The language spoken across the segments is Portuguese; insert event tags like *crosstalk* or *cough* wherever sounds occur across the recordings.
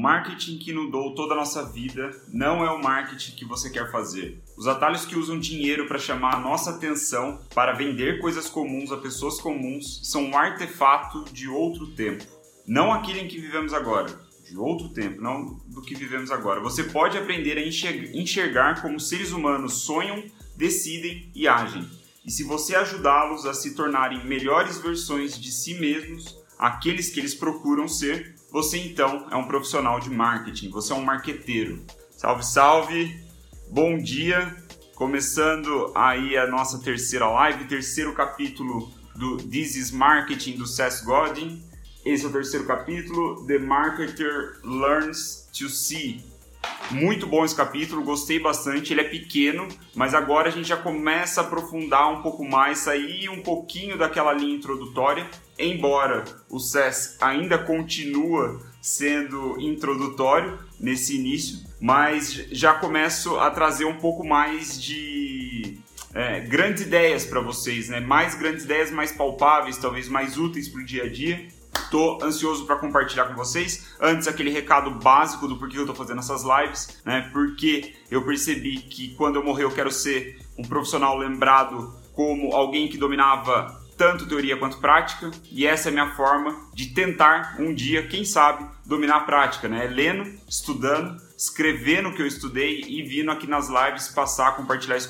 marketing que inundou toda a nossa vida não é o marketing que você quer fazer. Os atalhos que usam dinheiro para chamar a nossa atenção para vender coisas comuns a pessoas comuns são um artefato de outro tempo. Não aquele em que vivemos agora, de outro tempo, não do que vivemos agora. Você pode aprender a enxergar como seres humanos sonham, decidem e agem. E se você ajudá-los a se tornarem melhores versões de si mesmos, aqueles que eles procuram ser, você então é um profissional de marketing, você é um marqueteiro. Salve, salve! Bom dia! Começando aí a nossa terceira live, terceiro capítulo do This is Marketing do Seth Godin. Esse é o terceiro capítulo, The Marketer Learns to See. Muito bom esse capítulo, gostei bastante. Ele é pequeno, mas agora a gente já começa a aprofundar um pouco mais, sair um pouquinho daquela linha introdutória. Embora o SES ainda continua sendo introdutório nesse início, mas já começo a trazer um pouco mais de é, grandes ideias para vocês, né? Mais grandes ideias, mais palpáveis, talvez mais úteis para o dia a dia. Tô ansioso para compartilhar com vocês. Antes, aquele recado básico do porquê eu tô fazendo essas lives, né? Porque eu percebi que quando eu morrer eu quero ser um profissional lembrado como alguém que dominava tanto teoria quanto prática, e essa é a minha forma de tentar um dia, quem sabe, dominar a prática, né? Lendo, estudando escrevendo o que eu estudei e vindo aqui nas lives passar, compartilhar esse,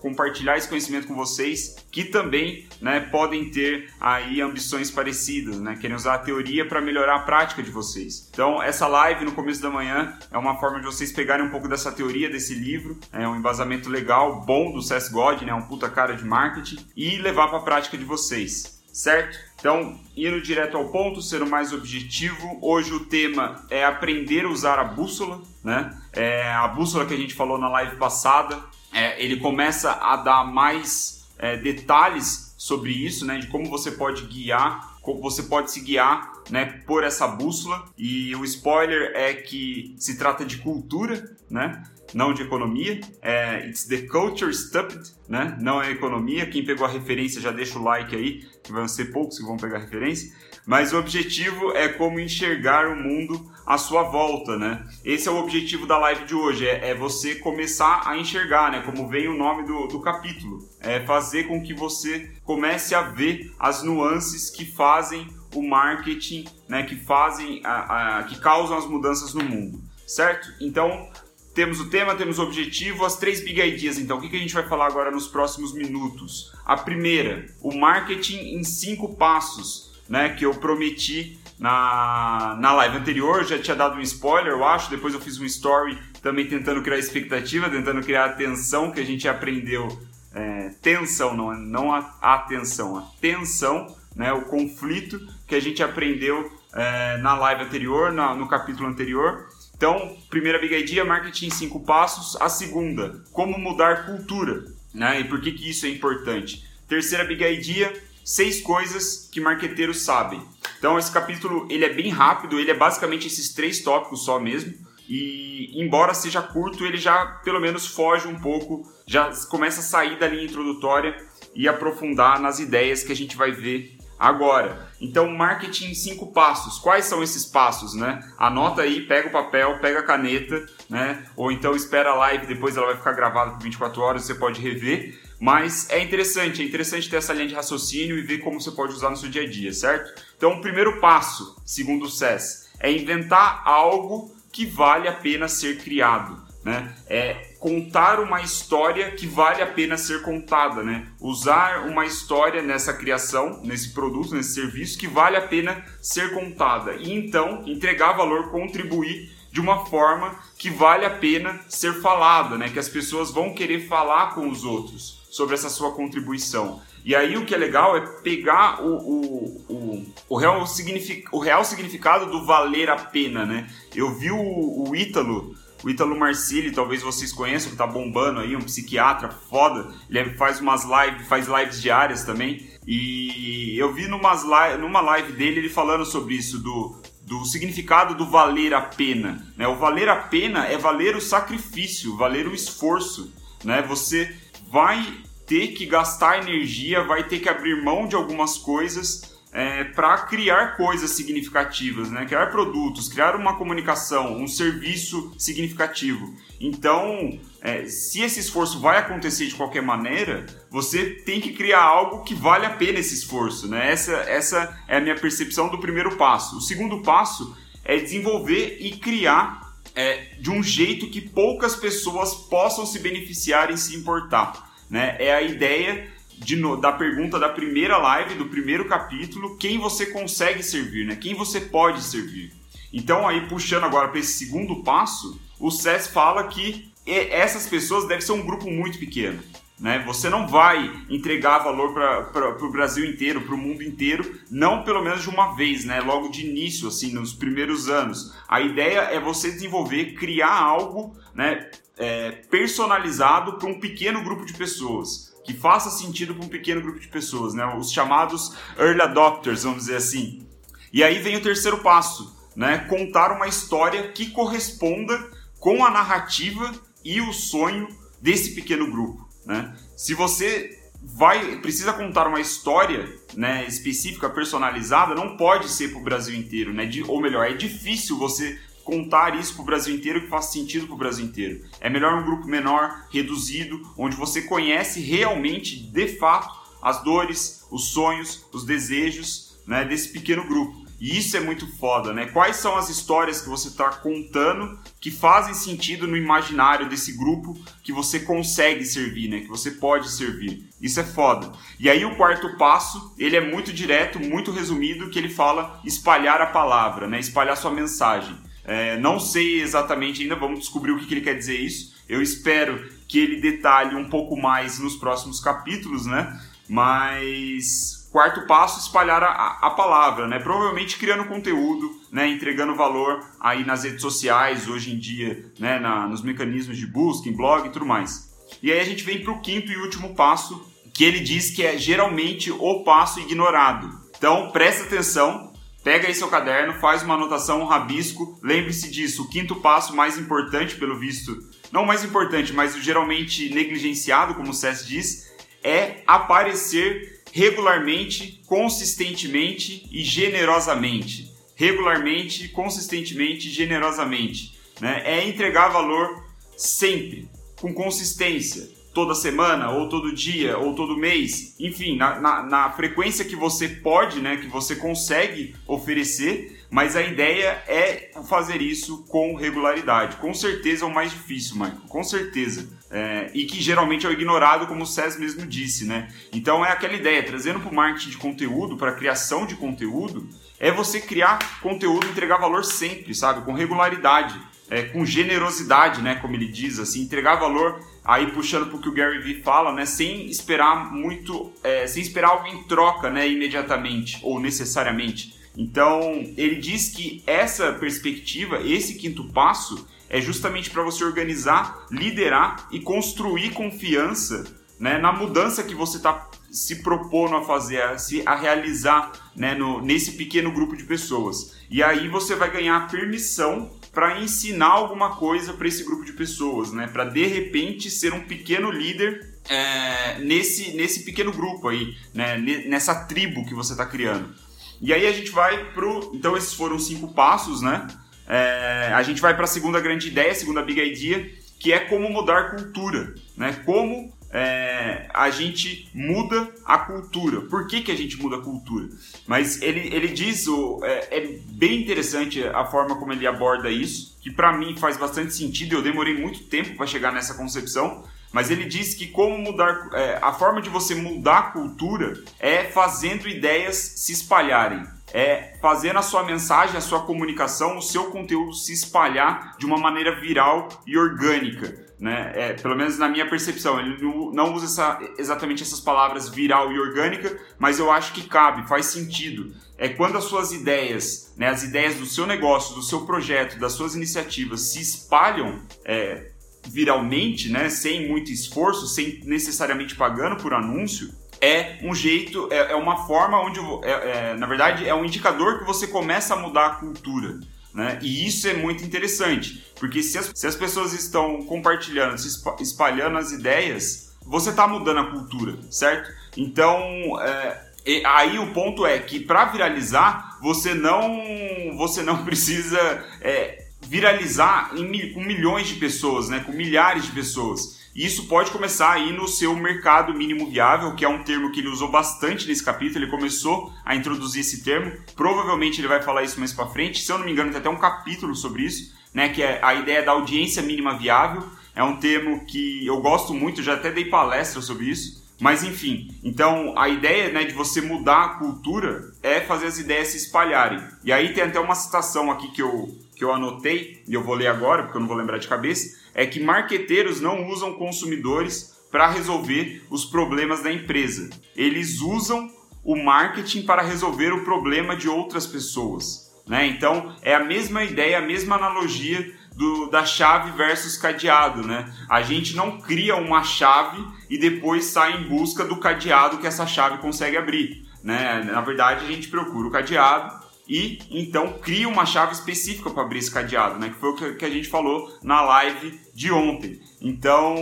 compartilhar esse conhecimento com vocês que também né, podem ter aí ambições parecidas, né? Querem usar a teoria para melhorar a prática de vocês. Então, essa live no começo da manhã é uma forma de vocês pegarem um pouco dessa teoria, desse livro, é um embasamento legal, bom do Seth Godin, né? Um puta cara de marketing e levar para a prática de vocês, certo? Então, indo direto ao ponto, sendo mais objetivo, hoje o tema é aprender a usar a bússola, né? É a bússola que a gente falou na live passada, é, ele começa a dar mais é, detalhes sobre isso, né? De como você pode guiar, como você pode se guiar, né? Por essa bússola. E o spoiler é que se trata de cultura, né? Não de economia. É, it's the culture stupid, né? Não é economia. Quem pegou a referência já deixa o like aí, que vão ser poucos que vão pegar a referência. Mas o objetivo é como enxergar o mundo à sua volta, né? Esse é o objetivo da live de hoje, é, é você começar a enxergar, né? Como vem o nome do, do capítulo. É fazer com que você comece a ver as nuances que fazem o marketing, né? Que fazem, a, a que causam as mudanças no mundo certo? Então, temos o tema, temos o objetivo, as três big ideas. Então, o que a gente vai falar agora nos próximos minutos? A primeira, o marketing em cinco passos, né? Que eu prometi na, na live anterior, já tinha dado um spoiler, eu acho. Depois eu fiz um story também tentando criar expectativa, tentando criar atenção que a gente aprendeu. É, tensão, não, não a, atenção, a tensão, né? O conflito que a gente aprendeu é, na live anterior, na, no capítulo anterior. Então, primeira big idea, marketing em cinco passos. A segunda, como mudar cultura, né? E por que, que isso é importante? Terceira big idea, seis coisas que marqueteiros sabem. Então, esse capítulo ele é bem rápido, ele é basicamente esses três tópicos só mesmo. E embora seja curto, ele já pelo menos foge um pouco, já começa a sair da linha introdutória e aprofundar nas ideias que a gente vai ver agora. Então, marketing em cinco passos. Quais são esses passos, né? Anota aí, pega o papel, pega a caneta, né? Ou então espera a live, depois ela vai ficar gravada por 24 horas, você pode rever. Mas é interessante, é interessante ter essa linha de raciocínio e ver como você pode usar no seu dia a dia, certo? Então, o primeiro passo, segundo o SES, é inventar algo que vale a pena ser criado né? É contar uma história que vale a pena ser contada, né? Usar uma história nessa criação, nesse produto, nesse serviço que vale a pena ser contada e então entregar valor, contribuir de uma forma que vale a pena ser falada, né? Que as pessoas vão querer falar com os outros sobre essa sua contribuição. E aí o que é legal é pegar o, o, o, o, real, signific, o real significado do valer a pena, né? Eu vi o, o Ítalo o Ítalo Marcilli, talvez vocês conheçam, que tá bombando aí, um psiquiatra foda. Ele faz umas lives, faz lives diárias também. E eu vi numas li numa live dele ele falando sobre isso, do, do significado do valer a pena. Né? O valer a pena é valer o sacrifício, valer o esforço. Né? Você vai ter que gastar energia, vai ter que abrir mão de algumas coisas é, para criar coisas significativas, né? criar produtos, criar uma comunicação, um serviço significativo. Então, é, se esse esforço vai acontecer de qualquer maneira, você tem que criar algo que vale a pena esse esforço. Né? Essa, essa é a minha percepção do primeiro passo. O segundo passo é desenvolver e criar é, de um jeito que poucas pessoas possam se beneficiar e se importar. Né? É a ideia de, da pergunta da primeira live, do primeiro capítulo, quem você consegue servir, né? quem você pode servir. Então, aí puxando agora para esse segundo passo, o SES fala que essas pessoas devem ser um grupo muito pequeno. Né? Você não vai entregar valor para o Brasil inteiro, para o mundo inteiro, não pelo menos de uma vez, né? logo de início, assim, nos primeiros anos. A ideia é você desenvolver, criar algo né, é, personalizado para um pequeno grupo de pessoas, que faça sentido para um pequeno grupo de pessoas, né? os chamados early adopters, vamos dizer assim. E aí vem o terceiro passo, né? contar uma história que corresponda com a narrativa e o sonho desse pequeno grupo. Né? Se você vai precisa contar uma história né, específica, personalizada, não pode ser para o Brasil inteiro, né? De, ou melhor, é difícil você contar isso para o Brasil inteiro que faça sentido para o Brasil inteiro. É melhor um grupo menor, reduzido, onde você conhece realmente, de fato, as dores, os sonhos, os desejos né, desse pequeno grupo. E isso é muito foda, né? Quais são as histórias que você está contando que fazem sentido no imaginário desse grupo que você consegue servir, né? Que você pode servir. Isso é foda. E aí o quarto passo, ele é muito direto, muito resumido, que ele fala espalhar a palavra, né? Espalhar sua mensagem. É, não sei exatamente ainda, vamos descobrir o que, que ele quer dizer isso. Eu espero que ele detalhe um pouco mais nos próximos capítulos, né? Mas Quarto passo, espalhar a, a, palavra, né? Provavelmente criando conteúdo, né? Entregando valor aí nas redes sociais, hoje em dia, né? Na, nos mecanismos de busca, em blog e tudo mais. E aí a gente vem para o quinto e último passo, que ele diz que é geralmente o passo ignorado. Então, presta atenção, pega aí seu caderno, faz uma anotação, um rabisco, lembre-se disso, o quinto passo mais importante, pelo visto, não mais importante, mas geralmente negligenciado, como o Cess diz, é aparecer regularmente, consistentemente e generosamente. Regularmente, consistentemente e generosamente. Né? É entregar valor sempre, com consistência, toda semana, ou todo dia, ou todo mês, enfim, na, na, na, frequência que você pode, né, que você consegue oferecer, mas a ideia é fazer isso com regularidade. Com certeza é o mais difícil, Michael, com certeza. É, e que geralmente é ignorado, como o Cés mesmo disse, né? Então é aquela ideia, trazendo para o marketing de conteúdo, para a criação de conteúdo, é você criar conteúdo, entregar valor sempre, sabe? Com regularidade, é, com generosidade, né? Como ele diz, assim, entregar valor, aí puxando para o que o Gary Vee fala, né? Sem esperar muito, é, sem esperar algo em troca, né? Imediatamente ou necessariamente. Então ele diz que essa perspectiva, esse quinto passo é justamente para você organizar, liderar e construir confiança né, na mudança que você está se propondo a fazer, a, se, a realizar né, no, nesse pequeno grupo de pessoas. E aí você vai ganhar permissão para ensinar alguma coisa para esse grupo de pessoas, né, para de repente ser um pequeno líder é, nesse, nesse pequeno grupo aí, né, nessa tribo que você está criando. E aí a gente vai pro. Então, esses foram cinco passos, né? é, a gente vai para a segunda grande ideia, segunda big idea, que é como mudar cultura, né? Como é, a gente muda a cultura. Por que, que a gente muda a cultura? Mas ele, ele diz, o, é, é bem interessante a forma como ele aborda isso, que para mim faz bastante sentido. Eu demorei muito tempo para chegar nessa concepção, mas ele diz que como mudar é, a forma de você mudar a cultura é fazendo ideias se espalharem é fazer a sua mensagem, a sua comunicação, o seu conteúdo se espalhar de uma maneira viral e orgânica. Né? É, pelo menos na minha percepção, ele não usa essa, exatamente essas palavras viral e orgânica, mas eu acho que cabe, faz sentido. É quando as suas ideias, né, as ideias do seu negócio, do seu projeto, das suas iniciativas se espalham é, viralmente, né, sem muito esforço, sem necessariamente pagando por anúncio, é um jeito, é, é uma forma onde, é, é, na verdade, é um indicador que você começa a mudar a cultura. Né? E isso é muito interessante, porque se as, se as pessoas estão compartilhando, se espalhando as ideias, você está mudando a cultura, certo? Então, é, aí o ponto é que para viralizar, você não, você não *laughs* precisa é, viralizar em, com milhões de pessoas, né? com milhares de pessoas. Isso pode começar aí no seu mercado mínimo viável, que é um termo que ele usou bastante nesse capítulo. Ele começou a introduzir esse termo. Provavelmente ele vai falar isso mais para frente. Se eu não me engano, tem até um capítulo sobre isso, né? Que é a ideia da audiência mínima viável. É um termo que eu gosto muito, já até dei palestra sobre isso. Mas enfim, então a ideia né, de você mudar a cultura é fazer as ideias se espalharem. E aí tem até uma citação aqui que eu, que eu anotei, e eu vou ler agora, porque eu não vou lembrar de cabeça, é que marqueteiros não usam consumidores para resolver os problemas da empresa. Eles usam o marketing para resolver o problema de outras pessoas. Né? Então é a mesma ideia, a mesma analogia do, da chave versus cadeado, né? A gente não cria uma chave e depois sai em busca do cadeado que essa chave consegue abrir, né? Na verdade, a gente procura o cadeado e então cria uma chave específica para abrir esse cadeado, né? Que foi o que a gente falou na live de ontem. Então,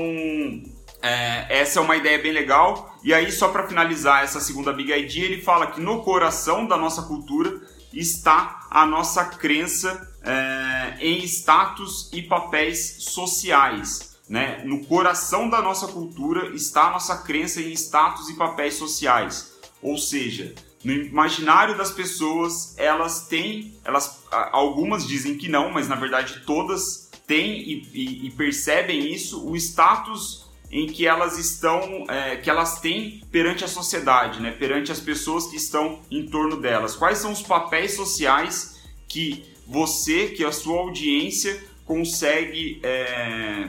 é, essa é uma ideia bem legal. E aí, só para finalizar essa segunda Big Idea, ele fala que no coração da nossa cultura está a nossa crença é, em status e papéis sociais. Né? No coração da nossa cultura está a nossa crença em status e papéis sociais. Ou seja, no imaginário das pessoas, elas têm, elas, algumas dizem que não, mas na verdade todas têm e, e, e percebem isso, o status em que elas estão, é, que elas têm perante a sociedade, né? perante as pessoas que estão em torno delas. Quais são os papéis sociais que você, que a sua audiência consegue, é,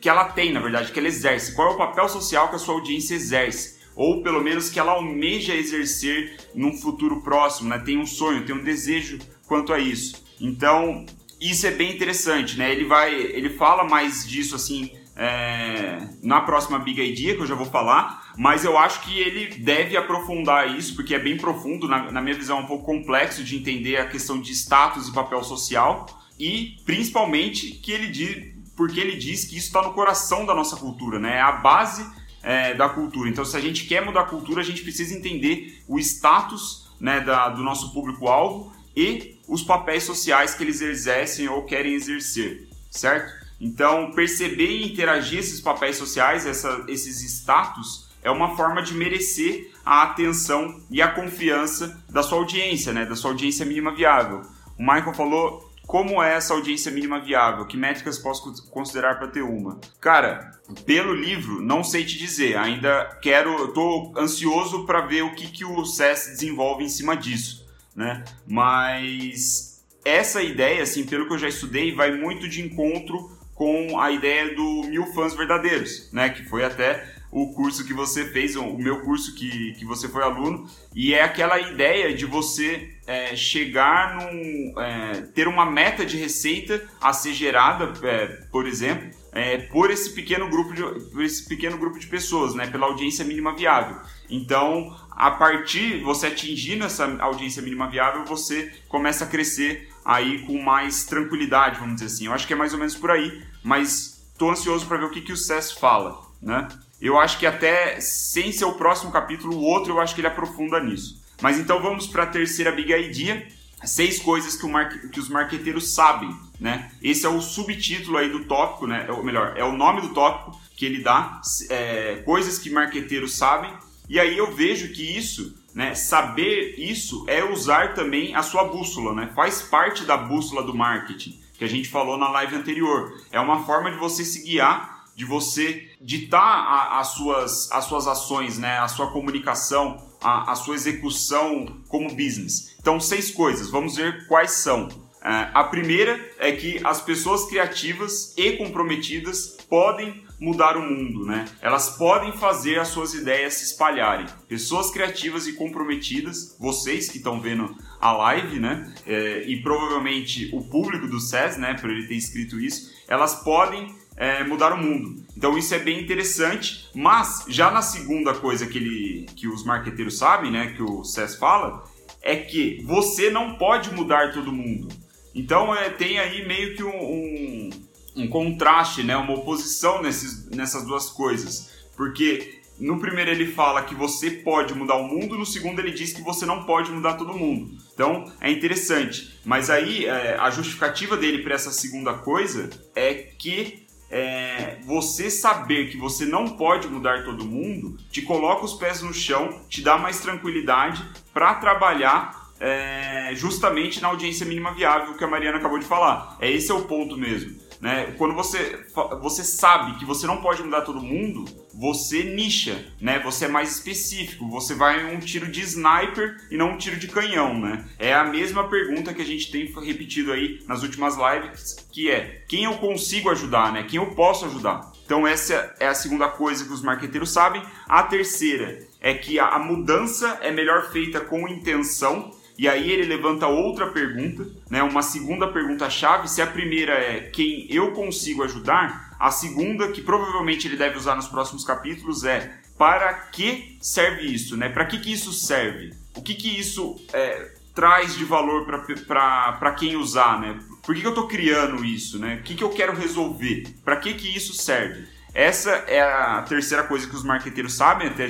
que ela tem, na verdade, que ela exerce. Qual é o papel social que a sua audiência exerce? Ou pelo menos que ela almeja exercer num futuro próximo, né? Tem um sonho, tem um desejo quanto a isso. Então, isso é bem interessante, né? Ele vai, ele fala mais disso assim é, na próxima Big Idea, que eu já vou falar, mas eu acho que ele deve aprofundar isso, porque é bem profundo, na, na, minha visão, é um pouco complexo de entender a questão de status e papel social, e principalmente que ele diz, porque ele diz que isso está no coração da nossa cultura, né? é a base é, da cultura. Então, se a gente quer mudar a cultura, a gente precisa entender o status né, da, do nosso público-alvo e os papéis sociais que eles exercem ou querem exercer, certo? Então, perceber e interagir esses papéis sociais, essa, esses status, é uma forma de merecer a atenção e a confiança da sua audiência, né? da sua audiência mínima viável. O Michael falou como é essa audiência mínima viável? Que métricas posso considerar para ter uma? Cara, pelo livro, não sei te dizer. Ainda quero, estou ansioso para ver o que, que o SES desenvolve em cima disso, né? Mas essa ideia, assim, pelo que eu já estudei, vai muito de encontro com a ideia do mil fãs verdadeiros, né? Que foi até o curso que você fez, o meu curso que, que você foi aluno, e é aquela ideia de você é, chegar num. É, ter uma meta de receita a ser gerada, é, por exemplo, é, por esse pequeno grupo de, por esse pequeno grupo de pessoas, né? Pela audiência mínima viável. Então, a partir você atingindo essa audiência mínima viável, você começa a crescer aí com mais tranquilidade, vamos dizer assim. Eu acho que é mais ou menos por aí, mas estou ansioso para ver o que, que o SES fala, né? Eu acho que até sem ser o próximo capítulo, o outro eu acho que ele aprofunda nisso. Mas então vamos para a terceira big idea, seis coisas que, o que os marqueteiros sabem, né? Esse é o subtítulo aí do tópico, né? Ou melhor, é o nome do tópico que ele dá, é, coisas que marqueteiros sabem. E aí eu vejo que isso né? Saber isso é usar também a sua bússola, né? Faz parte da bússola do marketing que a gente falou na live anterior. É uma forma de você se guiar, de você ditar a, as, suas, as suas ações, né? A sua comunicação, a, a sua execução como business. Então, seis coisas. Vamos ver quais são. É, a primeira é que as pessoas criativas e comprometidas podem mudar o mundo, né? Elas podem fazer as suas ideias se espalharem. Pessoas criativas e comprometidas, vocês que estão vendo a live, né? É, e provavelmente o público do SES, né? Por ele ter escrito isso, elas podem é, mudar o mundo. Então isso é bem interessante, mas já na segunda coisa que, ele, que os marqueteiros sabem, né? Que o SES fala, é que você não pode mudar todo mundo. Então é, tem aí meio que um, um um contraste, né, uma oposição nesses, nessas duas coisas. Porque no primeiro ele fala que você pode mudar o mundo, no segundo ele diz que você não pode mudar todo mundo. Então é interessante. Mas aí é, a justificativa dele para essa segunda coisa é que é, você saber que você não pode mudar todo mundo te coloca os pés no chão, te dá mais tranquilidade para trabalhar é, justamente na audiência mínima viável que a Mariana acabou de falar. É esse é o ponto mesmo. Né? Quando você, você sabe que você não pode mudar todo mundo, você nicha, né? Você é mais específico, você vai um tiro de sniper e não um tiro de canhão, né? É a mesma pergunta que a gente tem repetido aí nas últimas lives, que é quem eu consigo ajudar, né? Quem eu posso ajudar. Então essa é a segunda coisa que os marqueteiros sabem. A terceira é que a mudança é melhor feita com intenção e aí ele levanta outra pergunta, né? Uma segunda pergunta-chave. Se a primeira é quem eu consigo ajudar, a segunda, que provavelmente ele deve usar nos próximos capítulos, é para que serve isso, né? Para que, que isso serve? O que, que isso é, traz de valor para quem usar, né? Por que, que eu estou criando isso, né? O que, que eu quero resolver? Para que, que isso serve? Essa é a terceira coisa que os marqueteiros sabem, até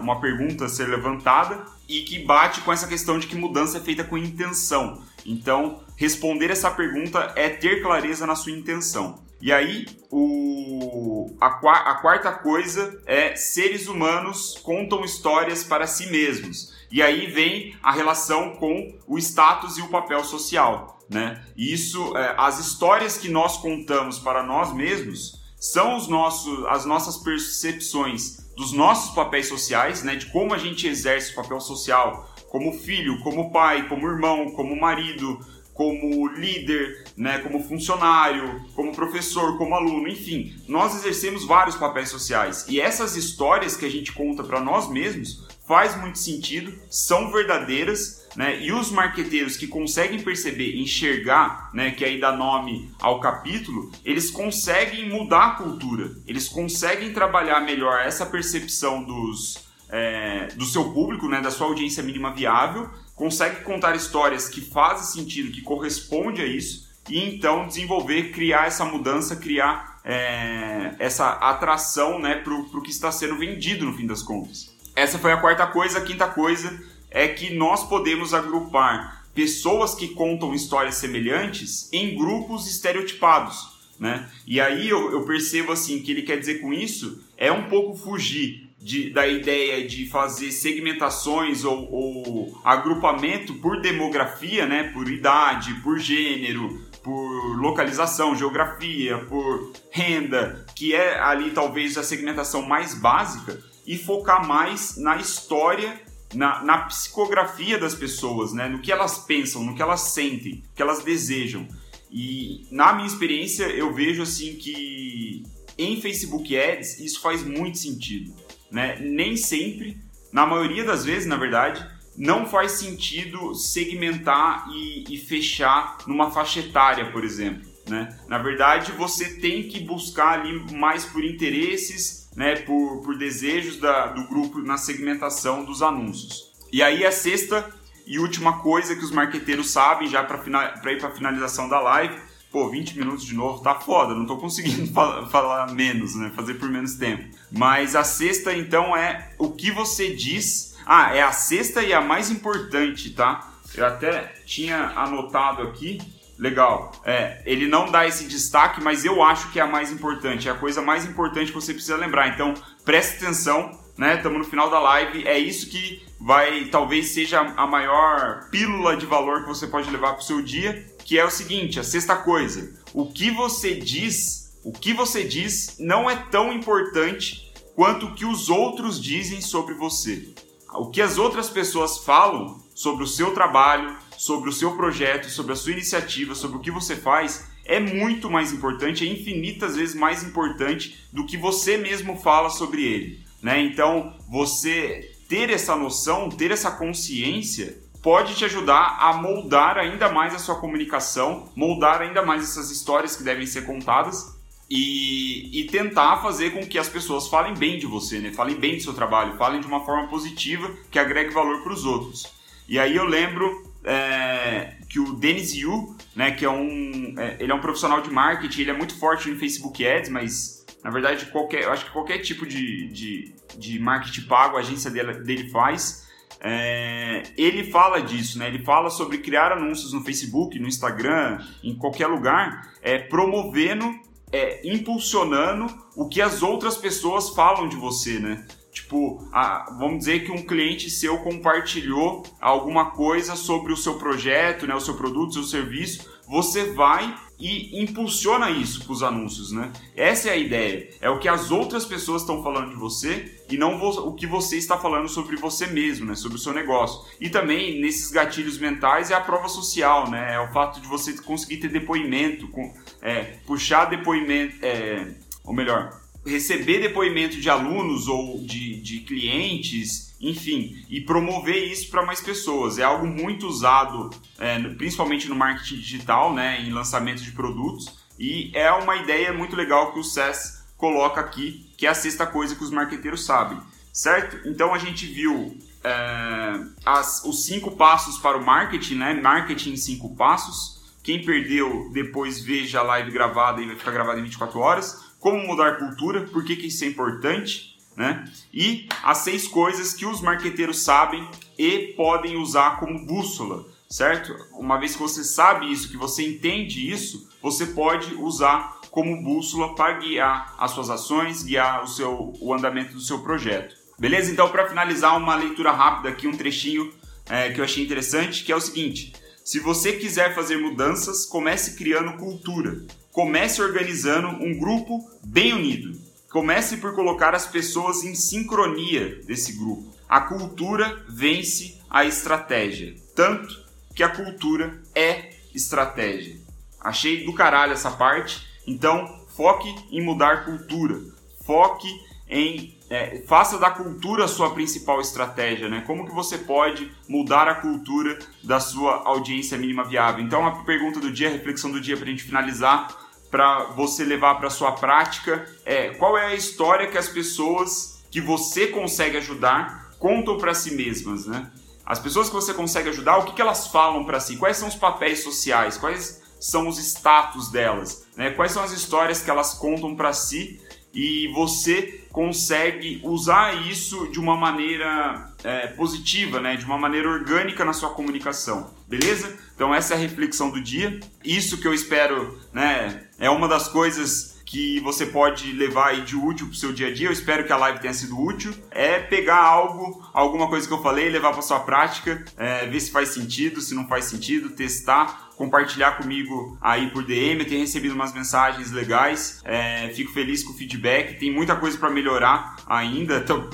uma pergunta ser levantada e que bate com essa questão de que mudança é feita com intenção. Então, responder essa pergunta é ter clareza na sua intenção. E aí, o, a, a quarta coisa é seres humanos contam histórias para si mesmos. E aí vem a relação com o status e o papel social. Né? Isso, é, as histórias que nós contamos para nós mesmos são os nossos, as nossas percepções dos nossos papéis sociais, né, de como a gente exerce o papel social como filho, como pai, como irmão, como marido, como líder, né, como funcionário, como professor, como aluno, enfim, nós exercemos vários papéis sociais. E essas histórias que a gente conta para nós mesmos faz muito sentido, são verdadeiras, né? E os marqueteiros que conseguem perceber, enxergar, né, que aí dá nome ao capítulo, eles conseguem mudar a cultura, eles conseguem trabalhar melhor essa percepção dos é, do seu público, né, da sua audiência mínima viável, consegue contar histórias que fazem sentido, que corresponde a isso, e então desenvolver, criar essa mudança, criar é, essa atração né, para o que está sendo vendido no fim das contas. Essa foi a quarta coisa. A quinta coisa é que nós podemos agrupar pessoas que contam histórias semelhantes em grupos estereotipados. Né? E aí eu, eu percebo assim que ele quer dizer com isso é um pouco fugir de, da ideia de fazer segmentações ou, ou, agrupamento por demografia, né? por idade, por gênero, por localização, geografia, por renda, que é ali talvez a segmentação mais básica, e focar mais na história, na, na psicografia das pessoas, né? no que elas pensam, no que elas sentem, o que elas desejam. E na minha experiência eu vejo assim que em Facebook Ads isso faz muito sentido. Né? Nem sempre, na maioria das vezes, na verdade, não faz sentido segmentar e, e fechar numa faixa etária, por exemplo. Né? Na verdade, você tem que buscar ali mais por interesses né, por, por desejos da, do grupo na segmentação dos anúncios. E aí a sexta e última coisa que os marqueteiros sabem, já para ir para a finalização da live, pô, 20 minutos de novo tá foda, não tô conseguindo *laughs* falar, menos, né, fazer por menos tempo. Mas a sexta então é o que você diz. Ah, é a sexta e a mais importante, tá? Eu até tinha anotado aqui Legal. É, ele não dá esse destaque, mas eu acho que é a mais importante, é a coisa mais importante que você precisa lembrar. Então, preste atenção, né? Estamos no final da live, é isso que vai, talvez seja a maior pílula de valor que você pode levar para o seu dia, que é o seguinte, a sexta coisa. O que você diz, o que você diz não é tão importante quanto o que os outros dizem sobre você. O que as outras pessoas falam sobre o seu trabalho, sobre o seu projeto, sobre a sua iniciativa, sobre o que você faz, é muito mais importante, é infinitas vezes mais importante do que você mesmo fala sobre ele. Né? Então, você ter essa noção, ter essa consciência, pode te ajudar a moldar ainda mais a sua comunicação, moldar ainda mais essas histórias que devem ser contadas e, e, tentar fazer com que as pessoas falem bem de você, né? falem bem do seu trabalho, falem de uma forma positiva que agregue valor para os outros. E aí eu lembro é, que o Denis Yu, né, que é um, é, ele é um profissional de marketing, ele é muito forte no Facebook Ads, mas Na verdade, qualquer, eu acho que qualquer tipo de, de, de marketing pago a agência dele, dele faz. É, ele fala disso, né? Ele fala sobre criar anúncios no Facebook, no Instagram, em qualquer lugar, é, promovendo, é, impulsionando o que as outras pessoas falam de você, né? Tipo, a, vamos dizer que um cliente seu compartilhou alguma coisa sobre o seu projeto, né, o seu produto, o seu serviço, você vai e impulsiona isso para os anúncios, né? Essa é a ideia. É o que as outras pessoas estão falando de você e não o que você está falando sobre você mesmo, né? Sobre o seu negócio. E também nesses gatilhos mentais é a prova social, né? É o fato de você conseguir ter depoimento, com, é, puxar depoimento, é, ou melhor, receber depoimento de alunos ou de, de clientes, enfim, e promover isso para mais pessoas. É algo muito usado, é, principalmente no marketing digital, né, em lançamento de produtos, e é uma ideia muito legal que o SES coloca aqui, que é a sexta coisa que os marqueteiros sabem, certo? Então a gente viu é, as, os cinco passos para o marketing, né? Marketing em cinco passos. Quem perdeu, depois veja a live gravada e vai ficar gravada em 24 horas como mudar cultura, por que, que isso é importante, né? E as seis coisas que os marqueteiros sabem e podem usar como bússola, certo? Uma vez que você sabe isso, que você entende isso, você pode usar como bússola para guiar as suas ações, guiar o seu o andamento do seu projeto. Beleza? Então, para finalizar, uma leitura rápida aqui, um trechinho é, que eu achei interessante, que é o seguinte: se você quiser fazer mudanças, comece criando cultura. Comece organizando um grupo bem unido. Comece por colocar as pessoas em sincronia desse grupo. A cultura vence a estratégia. Tanto que a cultura é estratégia. Achei do caralho essa parte. Então, foque em mudar cultura. Foque em é, faça da cultura a sua principal estratégia, né? Como que você pode mudar a cultura da sua audiência mínima viável? Então, a pergunta do dia, a reflexão do dia para a gente finalizar para você levar para sua prática é qual é a história que as pessoas que você consegue ajudar contam para si mesmas, né? As pessoas que você consegue ajudar, o que, que elas falam para si? Quais são os papéis sociais? Quais são os status delas? Né? Quais são as histórias que elas contam para si? E você consegue usar isso de uma maneira é, positiva, né? de uma maneira orgânica na sua comunicação, beleza? Então essa é a reflexão do dia. Isso que eu espero, né? É uma das coisas que você pode levar aí de útil para o seu dia a dia. Eu espero que a live tenha sido útil. É pegar algo, alguma coisa que eu falei, levar para sua prática, é, ver se faz sentido, se não faz sentido, testar, compartilhar comigo aí por DM. Eu tenho recebido umas mensagens legais. É, fico feliz com o feedback. Tem muita coisa para melhorar ainda. Então,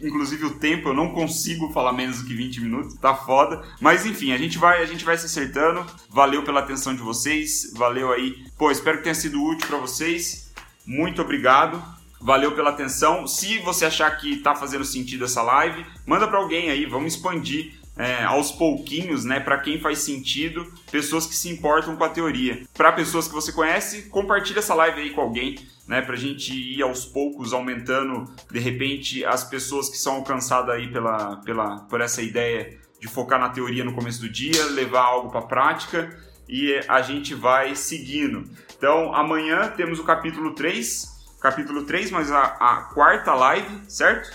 inclusive o tempo, eu não consigo falar menos do que 20 minutos, tá foda. Mas enfim, a gente vai, a gente vai se acertando. Valeu pela atenção de vocês, valeu aí. Pô, espero que tenha sido útil para vocês. Muito obrigado. Valeu pela atenção. Se você achar que tá fazendo sentido essa live, manda para alguém aí, vamos expandir é, aos pouquinhos, né, para quem faz sentido, pessoas que se importam com a teoria. Para pessoas que você conhece, compartilha essa live aí com alguém né, para a gente ir aos poucos aumentando, de repente, as pessoas que são alcançadas aí pela, pela, por essa ideia de focar na teoria no começo do dia, levar algo para a prática e a gente vai seguindo. Então, amanhã temos o capítulo 3, capítulo 3, mas a, a quarta live, certo?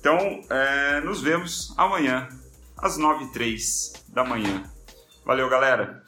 Então, é, nos vemos amanhã, às 9h03 da manhã. Valeu, galera!